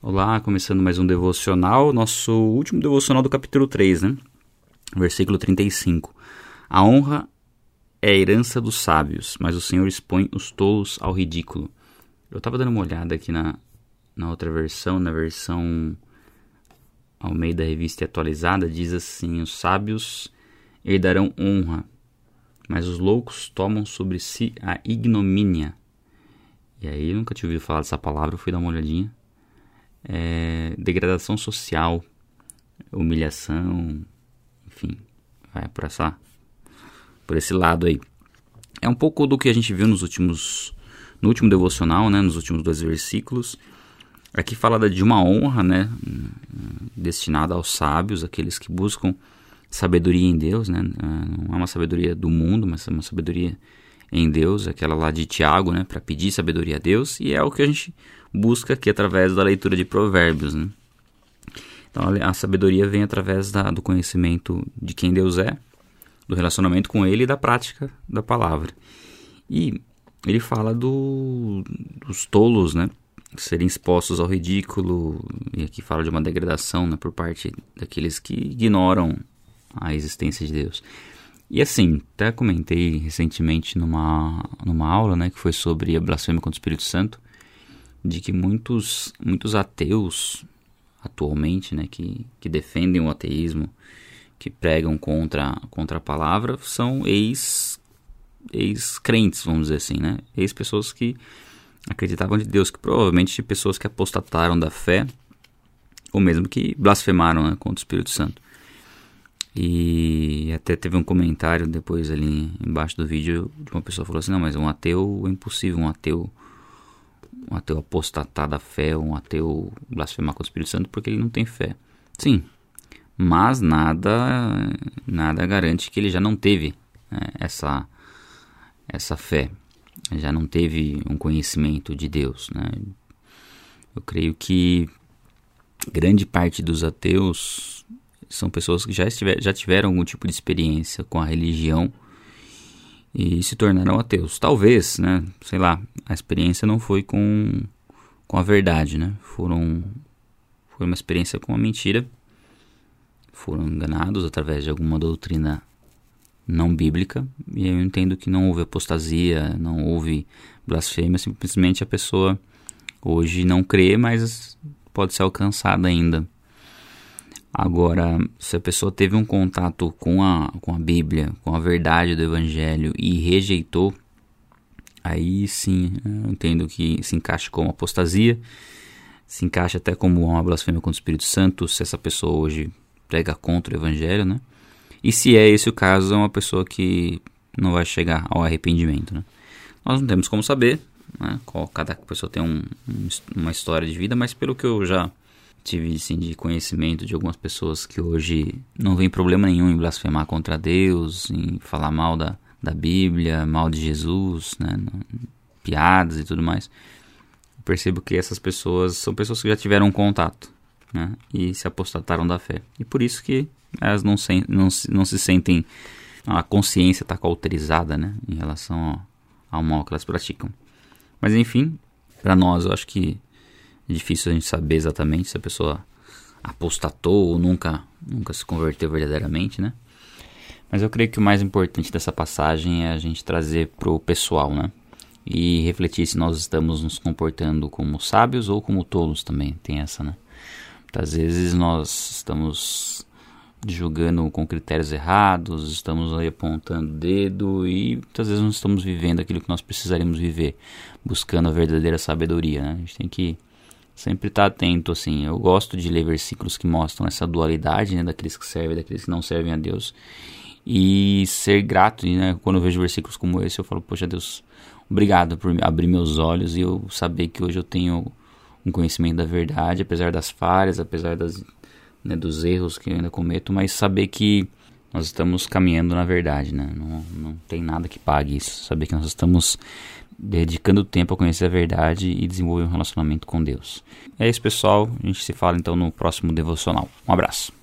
Olá, começando mais um devocional, nosso último devocional do capítulo 3, né? Versículo 35. A honra é a herança dos sábios, mas o Senhor expõe os tolos ao ridículo. Eu estava dando uma olhada aqui na, na outra versão, na versão ao meio da revista atualizada, diz assim: Os sábios herdarão honra, mas os loucos tomam sobre si a ignomínia. E aí, nunca tinha ouvido falar dessa palavra, fui dar uma olhadinha é, degradação social, humilhação, enfim, vai por essa por esse lado aí. É um pouco do que a gente viu nos últimos no último devocional, né, nos últimos dois versículos. Aqui fala de uma honra, né, destinada aos sábios, aqueles que buscam sabedoria em Deus, né? Não é uma sabedoria do mundo, mas é uma sabedoria em Deus, aquela lá de Tiago, né, para pedir sabedoria a Deus, e é o que a gente busca aqui através da leitura de Provérbios, né? Então a sabedoria vem através da, do conhecimento de quem Deus é, do relacionamento com Ele e da prática da palavra. E ele fala do, dos tolos, né? Serem expostos ao ridículo, e aqui fala de uma degradação né, por parte daqueles que ignoram a existência de Deus. E assim, até comentei recentemente numa, numa aula, né, que foi sobre a blasfêmia contra o Espírito Santo, de que muitos, muitos ateus atualmente, né, que, que defendem o ateísmo, que pregam contra, contra a palavra, são ex, ex-crentes, vamos dizer assim, né, ex-pessoas que acreditavam de Deus, que provavelmente pessoas que apostataram da fé, ou mesmo que blasfemaram né, contra o Espírito Santo. E até teve um comentário depois ali embaixo do vídeo de uma pessoa falou assim: não, mas um ateu é impossível, um ateu, um ateu apostatar da fé, um ateu blasfemar com o Espírito Santo porque ele não tem fé. Sim, mas nada, nada garante que ele já não teve né, essa, essa fé, já não teve um conhecimento de Deus. Né? Eu creio que grande parte dos ateus são pessoas que já, estiver, já tiveram algum tipo de experiência com a religião e se tornaram ateus. Talvez, né, sei lá, a experiência não foi com, com a verdade, né? Foram, foi uma experiência com a mentira. Foram enganados através de alguma doutrina não bíblica. E eu entendo que não houve apostasia, não houve blasfêmia, simplesmente a pessoa hoje não crê, mas pode ser alcançada ainda Agora, se a pessoa teve um contato com a, com a Bíblia, com a verdade do Evangelho e rejeitou, aí sim eu entendo que se encaixa como apostasia, se encaixa até como uma blasfêmia contra o Espírito Santo, se essa pessoa hoje prega contra o Evangelho, né? E se é esse o caso, é uma pessoa que não vai chegar ao arrependimento, né? Nós não temos como saber, né? Qual, cada pessoa tem um, um, uma história de vida, mas pelo que eu já tive assim, de conhecimento de algumas pessoas que hoje não vem problema nenhum em blasfemar contra Deus, em falar mal da, da Bíblia, mal de Jesus, né, piadas e tudo mais. Eu percebo que essas pessoas são pessoas que já tiveram contato né, e se apostataram da fé. E por isso que elas não, se, não, não se sentem. A consciência está cauterizada né, em relação ao, ao mal que elas praticam. Mas enfim, para nós eu acho que é difícil a gente saber exatamente se a pessoa apostatou ou nunca, nunca se converteu verdadeiramente, né? Mas eu creio que o mais importante dessa passagem é a gente trazer para o pessoal, né? E refletir se nós estamos nos comportando como sábios ou como tolos também. Tem essa, né? Muitas vezes nós estamos julgando com critérios errados, estamos aí apontando o dedo e muitas vezes não estamos vivendo aquilo que nós precisaríamos viver, buscando a verdadeira sabedoria. Né? A gente tem que sempre estar tá atento, assim. Eu gosto de ler versículos que mostram essa dualidade, né, daqueles que servem daqueles que não servem a Deus. E ser grato, né, quando eu vejo versículos como esse, eu falo, poxa Deus, obrigado por abrir meus olhos e eu saber que hoje eu tenho um conhecimento da verdade, apesar das falhas, apesar das, né, dos erros que eu ainda cometo, mas saber que nós estamos caminhando na verdade, né? Não, não tem nada que pague isso. Saber que nós estamos dedicando tempo a conhecer a verdade e desenvolver um relacionamento com Deus. É isso, pessoal. A gente se fala então no próximo devocional. Um abraço.